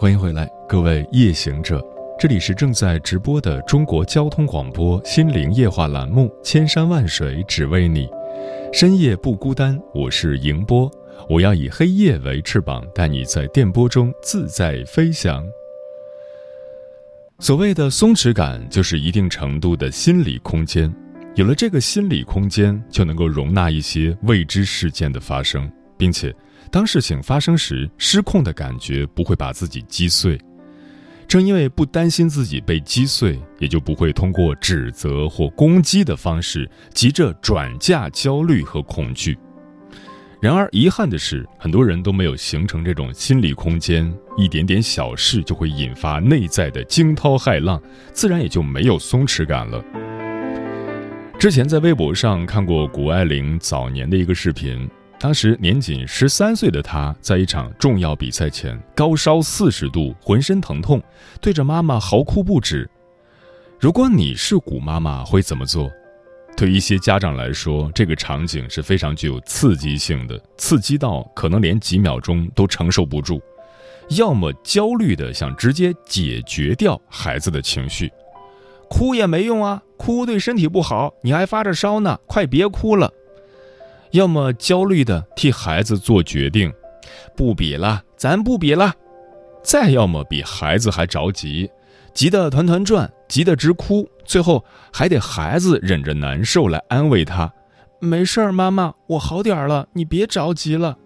欢迎回来，各位夜行者，这里是正在直播的中国交通广播心灵夜话栏目《千山万水只为你》，深夜不孤单，我是迎波，我要以黑夜为翅膀，带你在电波中自在飞翔。所谓的松弛感，就是一定程度的心理空间，有了这个心理空间，就能够容纳一些未知事件的发生，并且。当事情发生时，失控的感觉不会把自己击碎。正因为不担心自己被击碎，也就不会通过指责或攻击的方式急着转嫁焦虑和恐惧。然而，遗憾的是，很多人都没有形成这种心理空间，一点点小事就会引发内在的惊涛骇浪，自然也就没有松弛感了。之前在微博上看过谷爱凌早年的一个视频。当时年仅十三岁的他，在一场重要比赛前高烧四十度，浑身疼痛，对着妈妈嚎哭不止。如果你是古妈妈，会怎么做？对一些家长来说，这个场景是非常具有刺激性的，刺激到可能连几秒钟都承受不住，要么焦虑的想直接解决掉孩子的情绪，哭也没用啊，哭对身体不好，你还发着烧呢，快别哭了。要么焦虑的替孩子做决定，不比了，咱不比了；再要么比孩子还着急，急得团团转，急得直哭，最后还得孩子忍着难受来安慰他：“没事儿，妈妈，我好点了，你别着急了。”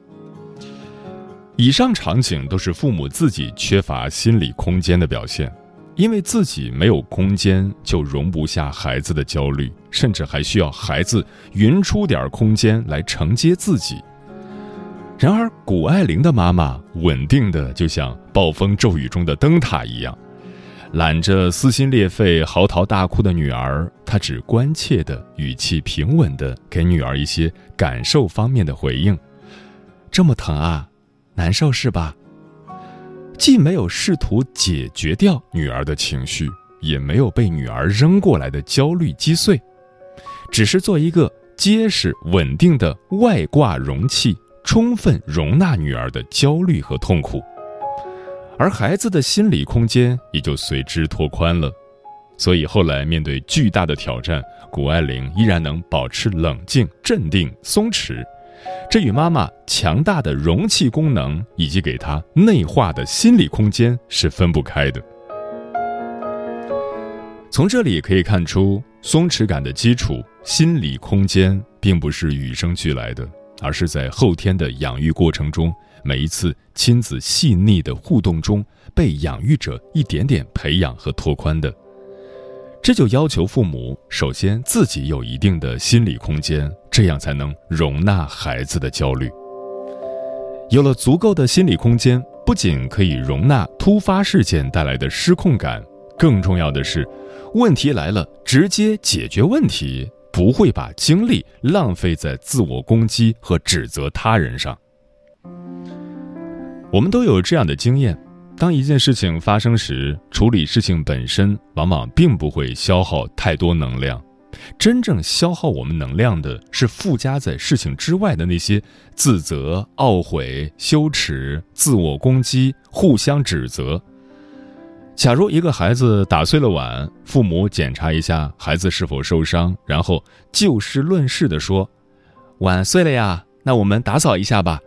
以上场景都是父母自己缺乏心理空间的表现。因为自己没有空间，就容不下孩子的焦虑，甚至还需要孩子匀出点空间来承接自己。然而，谷爱凌的妈妈稳定的就像暴风骤雨中的灯塔一样，揽着撕心裂肺、嚎啕大哭的女儿，她只关切的、语气平稳的给女儿一些感受方面的回应：“这么疼啊，难受是吧？”既没有试图解决掉女儿的情绪，也没有被女儿扔过来的焦虑击碎，只是做一个结实稳定的外挂容器，充分容纳女儿的焦虑和痛苦，而孩子的心理空间也就随之拓宽了。所以后来面对巨大的挑战，谷爱凌依然能保持冷静、镇定、松弛。这与妈妈强大的容器功能以及给她内化的心理空间是分不开的。从这里可以看出，松弛感的基础——心理空间，并不是与生俱来的，而是在后天的养育过程中，每一次亲子细腻的互动中，被养育者一点点培养和拓宽的。这就要求父母首先自己有一定的心理空间，这样才能容纳孩子的焦虑。有了足够的心理空间，不仅可以容纳突发事件带来的失控感，更重要的是，问题来了直接解决问题，不会把精力浪费在自我攻击和指责他人上。我们都有这样的经验。当一件事情发生时，处理事情本身往往并不会消耗太多能量，真正消耗我们能量的是附加在事情之外的那些自责、懊悔、羞耻、自我攻击、互相指责。假如一个孩子打碎了碗，父母检查一下孩子是否受伤，然后就事论事地说：“碗碎了呀，那我们打扫一下吧。”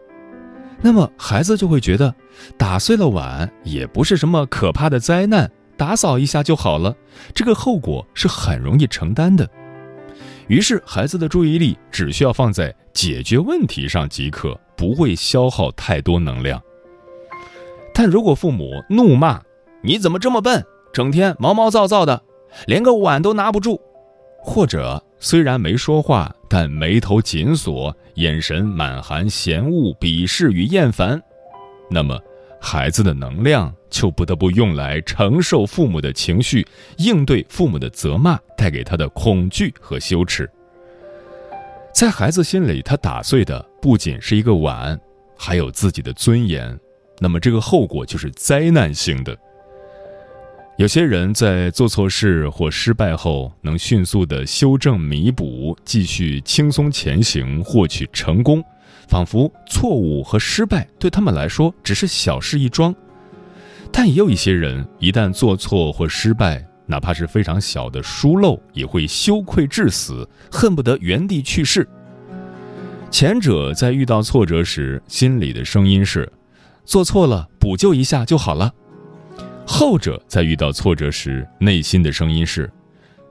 那么孩子就会觉得，打碎了碗也不是什么可怕的灾难，打扫一下就好了，这个后果是很容易承担的。于是孩子的注意力只需要放在解决问题上即可，不会消耗太多能量。但如果父母怒骂：“你怎么这么笨，整天毛毛躁躁的，连个碗都拿不住。”或者虽然没说话，但眉头紧锁，眼神满含嫌恶、鄙视与厌烦，那么孩子的能量就不得不用来承受父母的情绪，应对父母的责骂带给他的恐惧和羞耻。在孩子心里，他打碎的不仅是一个碗，还有自己的尊严。那么，这个后果就是灾难性的。有些人在做错事或失败后，能迅速的修正、弥补，继续轻松前行，获取成功。仿佛错误和失败对他们来说只是小事一桩，但也有一些人一旦做错或失败，哪怕是非常小的疏漏，也会羞愧致死，恨不得原地去世。前者在遇到挫折时，心里的声音是：做错了补救一下就好了；后者在遇到挫折时，内心的声音是：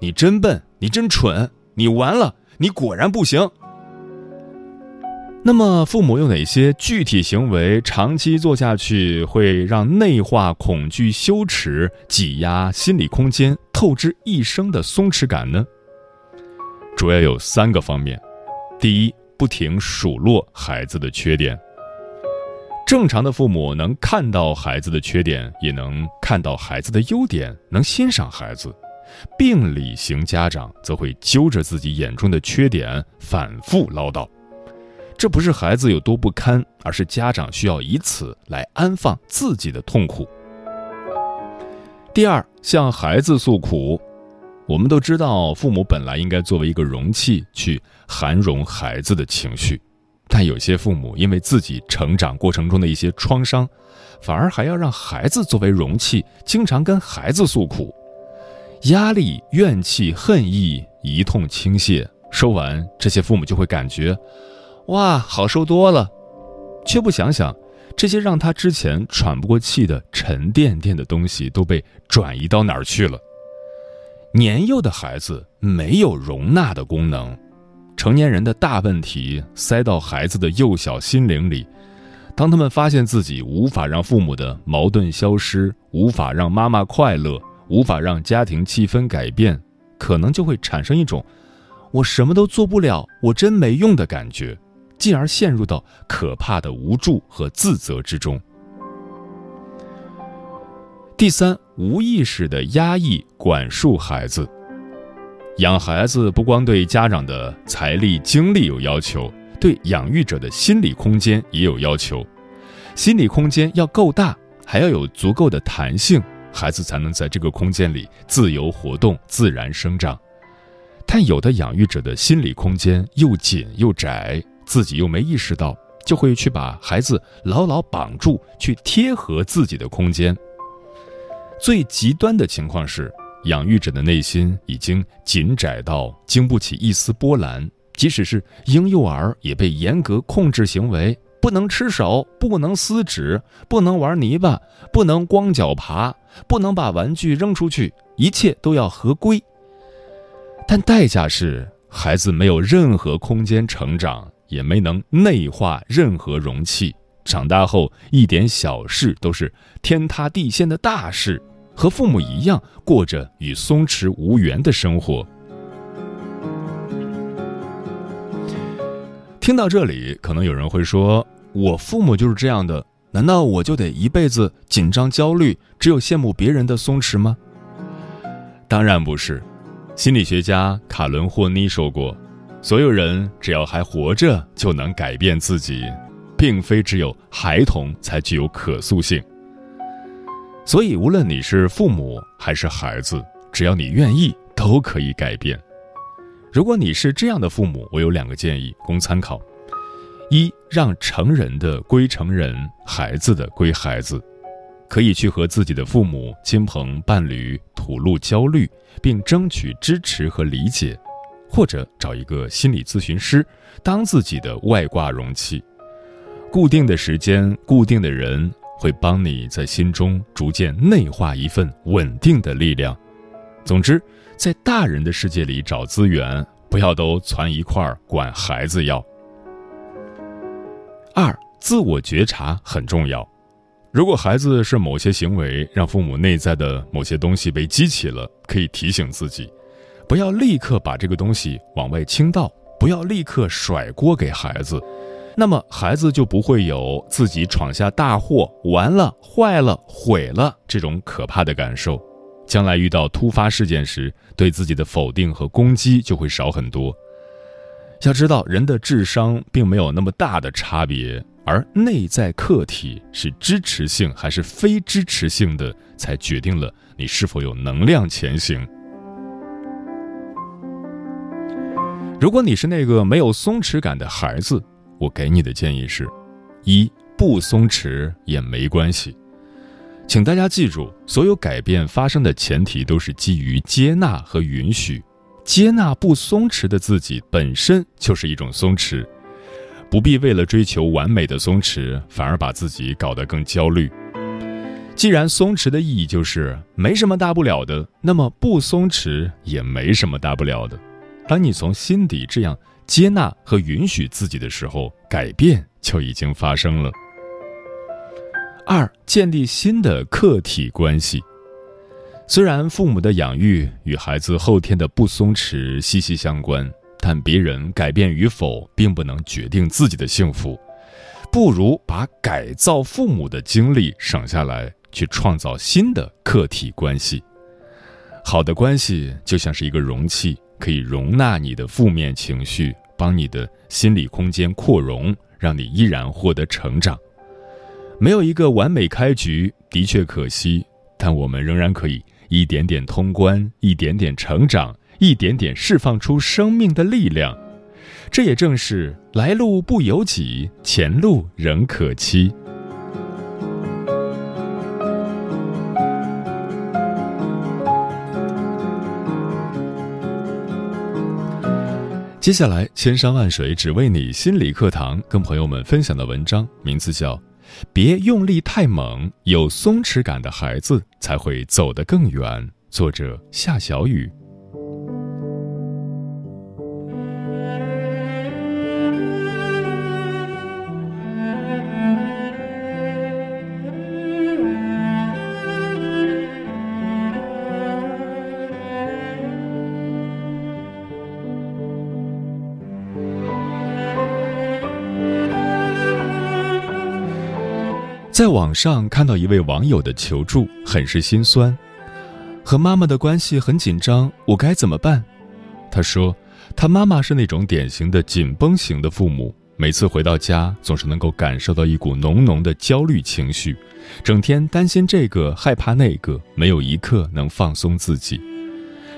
你真笨，你真蠢，你完了，你果然不行。那么，父母有哪些具体行为长期做下去会让内化恐惧、羞耻、挤压心理空间，透支一生的松弛感呢？主要有三个方面：第一，不停数落孩子的缺点。正常的父母能看到孩子的缺点，也能看到孩子的优点，能欣赏孩子；病理型家长则会揪着自己眼中的缺点反复唠叨。这不是孩子有多不堪，而是家长需要以此来安放自己的痛苦。第二，向孩子诉苦。我们都知道，父母本来应该作为一个容器去涵容孩子的情绪，但有些父母因为自己成长过程中的一些创伤，反而还要让孩子作为容器，经常跟孩子诉苦，压力、怨气、恨意一通倾泻。说完，这些父母就会感觉。哇，好受多了，却不想想，这些让他之前喘不过气的沉甸甸的东西都被转移到哪儿去了。年幼的孩子没有容纳的功能，成年人的大问题塞到孩子的幼小心灵里。当他们发现自己无法让父母的矛盾消失，无法让妈妈快乐，无法让家庭气氛改变，可能就会产生一种“我什么都做不了，我真没用”的感觉。进而陷入到可怕的无助和自责之中。第三，无意识的压抑管束孩子。养孩子不光对家长的财力精力有要求，对养育者的心理空间也有要求。心理空间要够大，还要有足够的弹性，孩子才能在这个空间里自由活动、自然生长。但有的养育者的心理空间又紧又窄。自己又没意识到，就会去把孩子牢牢绑住，去贴合自己的空间。最极端的情况是，养育者的内心已经紧窄到经不起一丝波澜，即使是婴幼儿也被严格控制行为，不能吃手，不能撕纸，不能玩泥巴，不能光脚爬，不能把玩具扔出去，一切都要合规。但代价是，孩子没有任何空间成长。也没能内化任何容器，长大后一点小事都是天塌地陷的大事，和父母一样过着与松弛无缘的生活。听到这里，可能有人会说：“我父母就是这样的，难道我就得一辈子紧张焦虑，只有羡慕别人的松弛吗？”当然不是，心理学家卡伦霍妮说过。所有人只要还活着就能改变自己，并非只有孩童才具有可塑性。所以，无论你是父母还是孩子，只要你愿意，都可以改变。如果你是这样的父母，我有两个建议供参考：一，让成人的归成人，孩子的归孩子，可以去和自己的父母亲朋伴侣吐露焦虑，并争取支持和理解。或者找一个心理咨询师，当自己的外挂容器，固定的时间、固定的人，会帮你在心中逐渐内化一份稳定的力量。总之，在大人的世界里找资源，不要都攒一块儿管孩子要。二，自我觉察很重要。如果孩子是某些行为让父母内在的某些东西被激起了，可以提醒自己。不要立刻把这个东西往外倾倒，不要立刻甩锅给孩子，那么孩子就不会有自己闯下大祸、完了、坏了、毁了这种可怕的感受。将来遇到突发事件时，对自己的否定和攻击就会少很多。要知道，人的智商并没有那么大的差别，而内在客体是支持性还是非支持性的，才决定了你是否有能量前行。如果你是那个没有松弛感的孩子，我给你的建议是：一不松弛也没关系。请大家记住，所有改变发生的前提都是基于接纳和允许。接纳不松弛的自己本身就是一种松弛，不必为了追求完美的松弛，反而把自己搞得更焦虑。既然松弛的意义就是没什么大不了的，那么不松弛也没什么大不了的。当你从心底这样接纳和允许自己的时候，改变就已经发生了。二、建立新的客体关系。虽然父母的养育与孩子后天的不松弛息息相关，但别人改变与否并不能决定自己的幸福。不如把改造父母的精力省下来，去创造新的客体关系。好的关系就像是一个容器，可以容纳你的负面情绪，帮你的心理空间扩容，让你依然获得成长。没有一个完美开局，的确可惜，但我们仍然可以一点点通关，一点点成长，一点点释放出生命的力量。这也正是来路不由己，前路仍可期。接下来，千山万水只为你心理课堂，跟朋友们分享的文章名字叫。别用力太猛，有松弛感的孩子才会走得更远。作者夏小雨。在网上看到一位网友的求助，很是心酸。和妈妈的关系很紧张，我该怎么办？他说，他妈妈是那种典型的紧绷型的父母，每次回到家总是能够感受到一股浓浓的焦虑情绪，整天担心这个害怕那个，没有一刻能放松自己。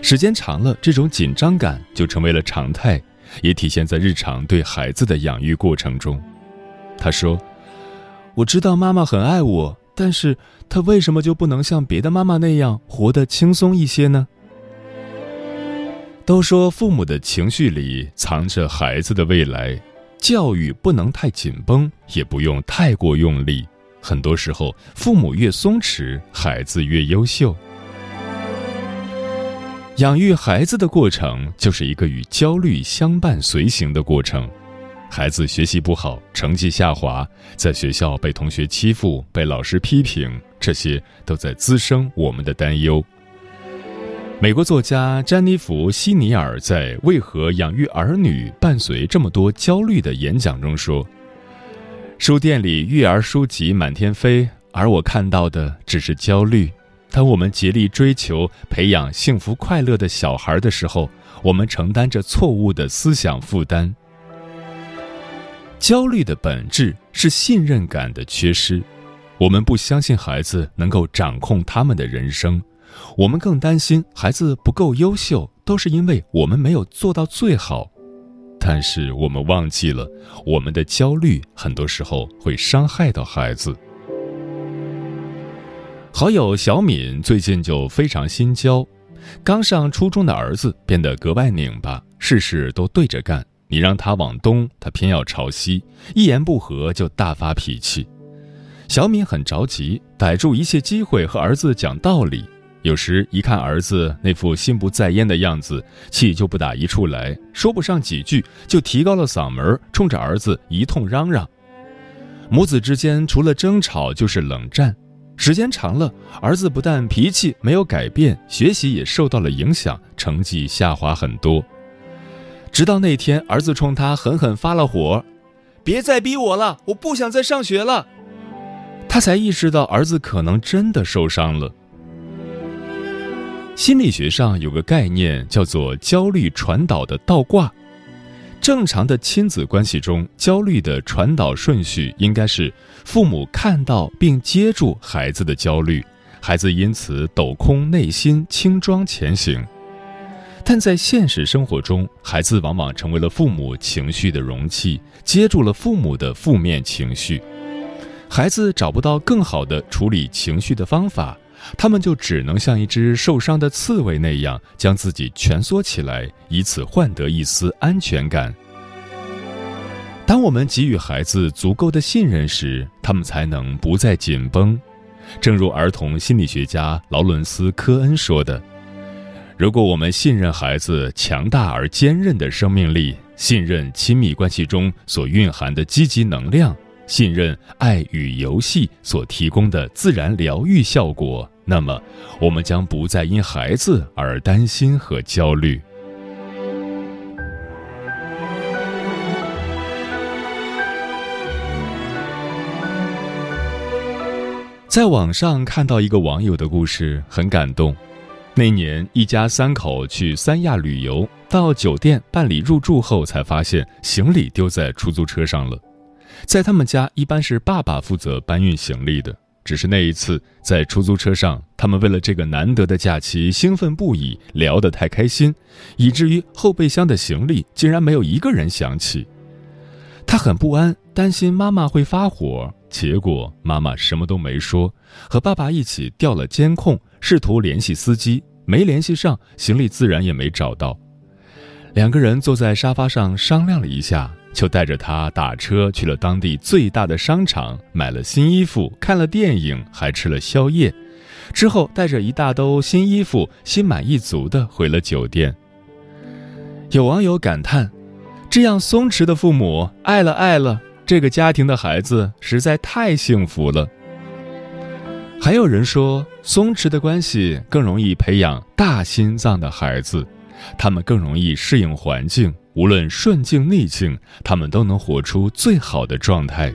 时间长了，这种紧张感就成为了常态，也体现在日常对孩子的养育过程中。他说。我知道妈妈很爱我，但是她为什么就不能像别的妈妈那样活得轻松一些呢？都说父母的情绪里藏着孩子的未来，教育不能太紧绷，也不用太过用力。很多时候，父母越松弛，孩子越优秀。养育孩子的过程，就是一个与焦虑相伴随行的过程。孩子学习不好，成绩下滑，在学校被同学欺负，被老师批评，这些都在滋生我们的担忧。美国作家詹妮弗·希尼尔在《为何养育儿女伴随这么多焦虑》的演讲中说：“书店里育儿书籍满天飞，而我看到的只是焦虑。当我们竭力追求培养幸福快乐的小孩的时候，我们承担着错误的思想负担。”焦虑的本质是信任感的缺失，我们不相信孩子能够掌控他们的人生，我们更担心孩子不够优秀，都是因为我们没有做到最好。但是我们忘记了，我们的焦虑很多时候会伤害到孩子。好友小敏最近就非常心焦，刚上初中的儿子变得格外拧巴，事事都对着干。你让他往东，他偏要朝西，一言不合就大发脾气。小敏很着急，逮住一切机会和儿子讲道理。有时一看儿子那副心不在焉的样子，气就不打一处来，说不上几句就提高了嗓门，冲着儿子一通嚷嚷。母子之间除了争吵就是冷战，时间长了，儿子不但脾气没有改变，学习也受到了影响，成绩下滑很多。直到那天，儿子冲他狠狠发了火，别再逼我了，我不想再上学了。”他才意识到儿子可能真的受伤了。心理学上有个概念叫做焦虑传导的倒挂。正常的亲子关系中，焦虑的传导顺序应该是父母看到并接住孩子的焦虑，孩子因此抖空内心，轻装前行。但在现实生活中，孩子往往成为了父母情绪的容器，接住了父母的负面情绪。孩子找不到更好的处理情绪的方法，他们就只能像一只受伤的刺猬那样，将自己蜷缩起来，以此换得一丝安全感。当我们给予孩子足够的信任时，他们才能不再紧绷。正如儿童心理学家劳伦斯·科恩说的：“如果我们信任孩子强大而坚韧的生命力，信任亲密关系中所蕴含的积极能量。”信任爱与游戏所提供的自然疗愈效果，那么我们将不再因孩子而担心和焦虑。在网上看到一个网友的故事，很感动。那年，一家三口去三亚旅游，到酒店办理入住后，才发现行李丢在出租车上了。在他们家，一般是爸爸负责搬运行李的。只是那一次在出租车上，他们为了这个难得的假期兴奋不已，聊得太开心，以至于后备箱的行李竟然没有一个人想起。他很不安，担心妈妈会发火。结果妈妈什么都没说，和爸爸一起调了监控，试图联系司机，没联系上，行李自然也没找到。两个人坐在沙发上商量了一下。就带着他打车去了当地最大的商场，买了新衣服，看了电影，还吃了宵夜。之后带着一大兜新衣服，心满意足地回了酒店。有网友感叹：“这样松弛的父母，爱了爱了，这个家庭的孩子实在太幸福了。”还有人说，松弛的关系更容易培养大心脏的孩子，他们更容易适应环境。无论顺境逆境，他们都能活出最好的状态。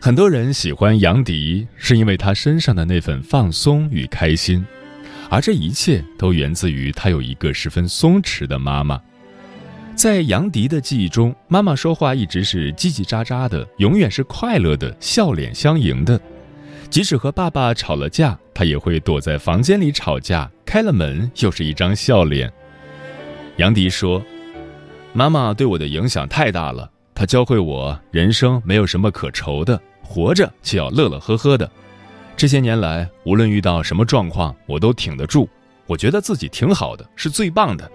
很多人喜欢杨迪，是因为他身上的那份放松与开心，而这一切都源自于他有一个十分松弛的妈妈。在杨迪的记忆中，妈妈说话一直是叽叽喳喳的，永远是快乐的，笑脸相迎的。即使和爸爸吵了架，他也会躲在房间里吵架，开了门又是一张笑脸。杨迪说：“妈妈对我的影响太大了，她教会我人生没有什么可愁的，活着就要乐乐呵呵的。这些年来，无论遇到什么状况，我都挺得住。我觉得自己挺好的，是最棒的。”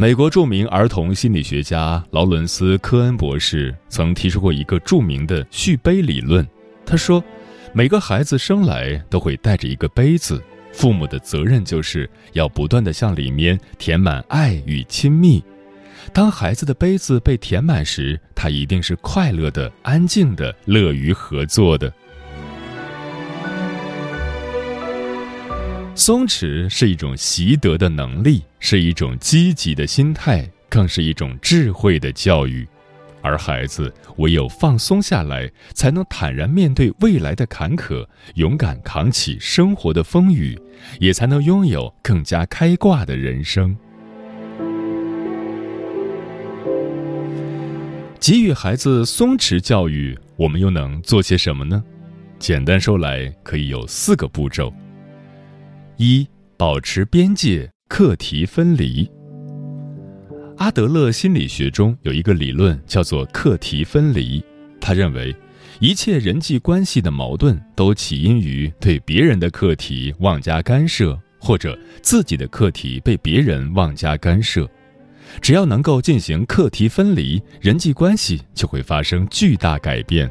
美国著名儿童心理学家劳伦斯·科恩博士曾提出过一个著名的续杯理论。他说：“每个孩子生来都会带着一个杯子。”父母的责任就是要不断的向里面填满爱与亲密。当孩子的杯子被填满时，他一定是快乐的、安静的、乐于合作的。松弛是一种习得的能力，是一种积极的心态，更是一种智慧的教育。而孩子唯有放松下来，才能坦然面对未来的坎坷，勇敢扛起生活的风雨，也才能拥有更加开挂的人生。给予孩子松弛教育，我们又能做些什么呢？简单说来，可以有四个步骤：一、保持边界，课题分离。阿德勒心理学中有一个理论叫做课题分离。他认为，一切人际关系的矛盾都起因于对别人的课题妄加干涉，或者自己的课题被别人妄加干涉。只要能够进行课题分离，人际关系就会发生巨大改变。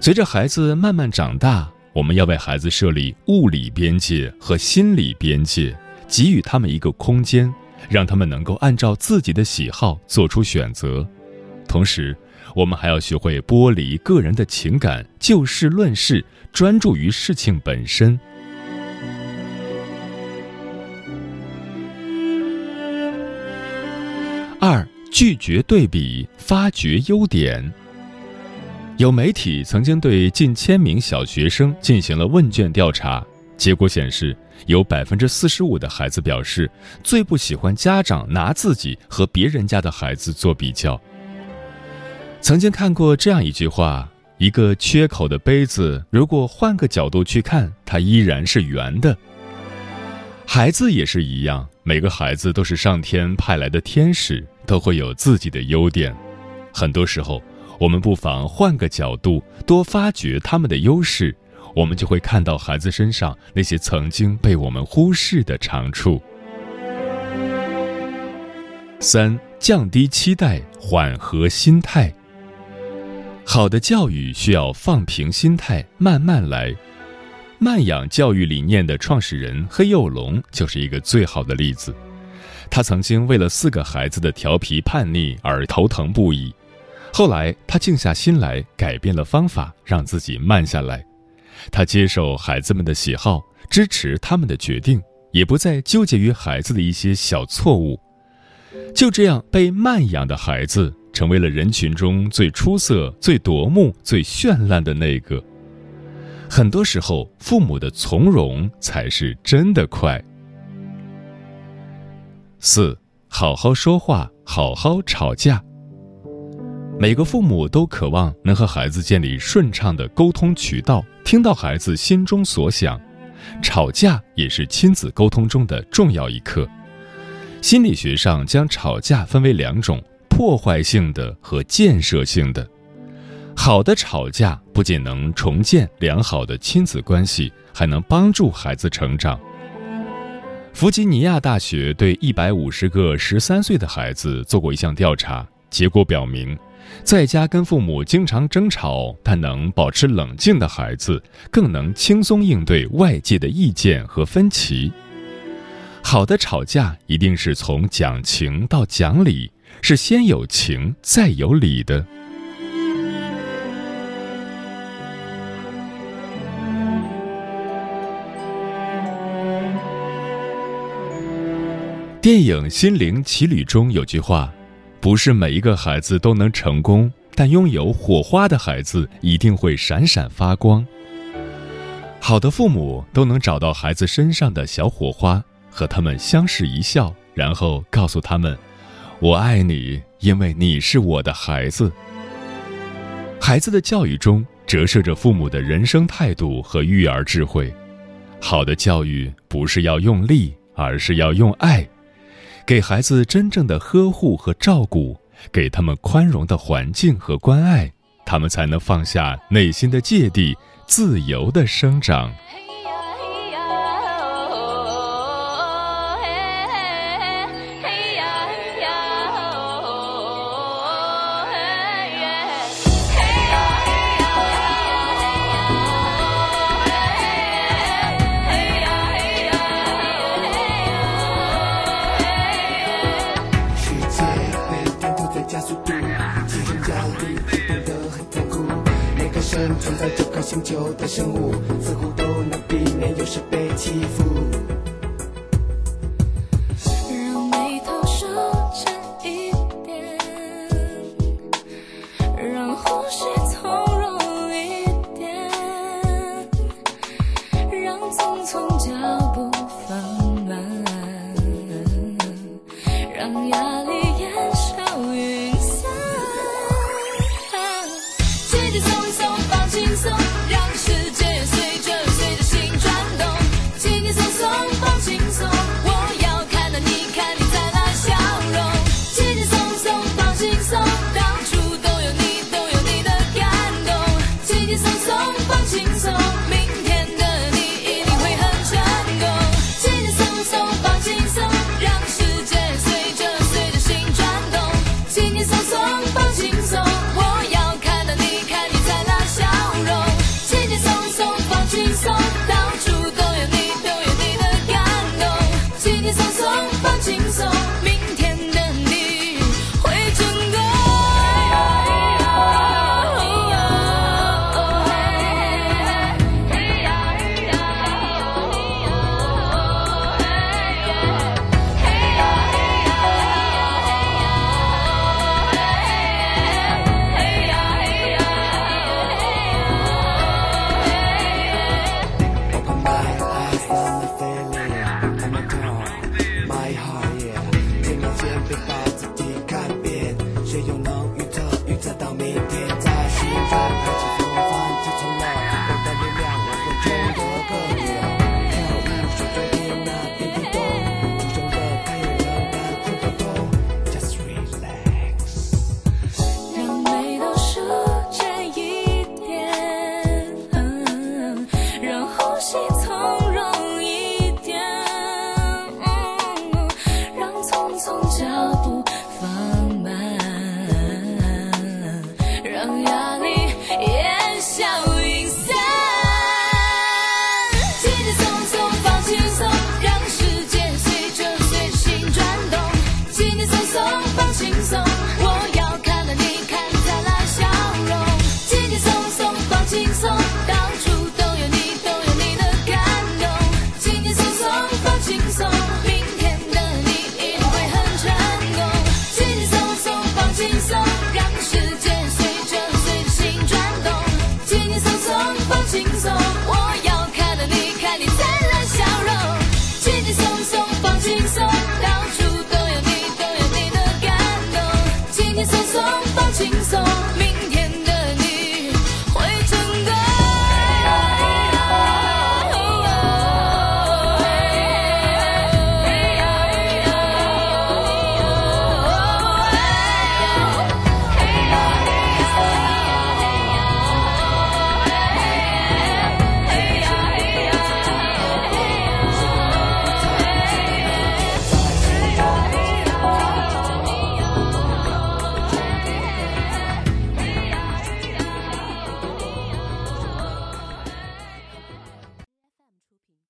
随着孩子慢慢长大，我们要为孩子设立物理边界和心理边界，给予他们一个空间。让他们能够按照自己的喜好做出选择，同时，我们还要学会剥离个人的情感，就事论事，专注于事情本身。二拒绝对比，发掘优点。有媒体曾经对近千名小学生进行了问卷调查，结果显示，有百分之四十五的孩子表示最不喜欢家长拿自己和别人家的孩子做比较。曾经看过这样一句话：一个缺口的杯子，如果换个角度去看，它依然是圆的。孩子也是一样，每个孩子都是上天派来的天使，都会有自己的优点。很多时候，我们不妨换个角度，多发掘他们的优势，我们就会看到孩子身上那些曾经被我们忽视的长处。三、降低期待，缓和心态。好的教育需要放平心态，慢慢来。慢养教育理念的创始人黑幼龙就是一个最好的例子。他曾经为了四个孩子的调皮叛逆而头疼不已，后来他静下心来，改变了方法，让自己慢下来。他接受孩子们的喜好，支持他们的决定，也不再纠结于孩子的一些小错误。就这样，被慢养的孩子成为了人群中最出色、最夺目、最绚烂的那个。很多时候，父母的从容才是真的快。四，好好说话，好好吵架。每个父母都渴望能和孩子建立顺畅的沟通渠道，听到孩子心中所想。吵架也是亲子沟通中的重要一课。心理学上将吵架分为两种：破坏性的和建设性的。好的吵架不仅能重建良好的亲子关系，还能帮助孩子成长。弗吉尼亚大学对一百五十个十三岁的孩子做过一项调查，结果表明，在家跟父母经常争吵但能保持冷静的孩子，更能轻松应对外界的意见和分歧。好的吵架一定是从讲情到讲理，是先有情再有理的。电影《心灵奇旅》中有句话：“不是每一个孩子都能成功，但拥有火花的孩子一定会闪闪发光。”好的父母都能找到孩子身上的小火花，和他们相视一笑，然后告诉他们：“我爱你，因为你是我的孩子。”孩子的教育中折射着父母的人生态度和育儿智慧。好的教育不是要用力，而是要用爱。给孩子真正的呵护和照顾，给他们宽容的环境和关爱，他们才能放下内心的芥蒂，自由的生长。存在这颗星球的生物，似乎都能避免有时被欺负。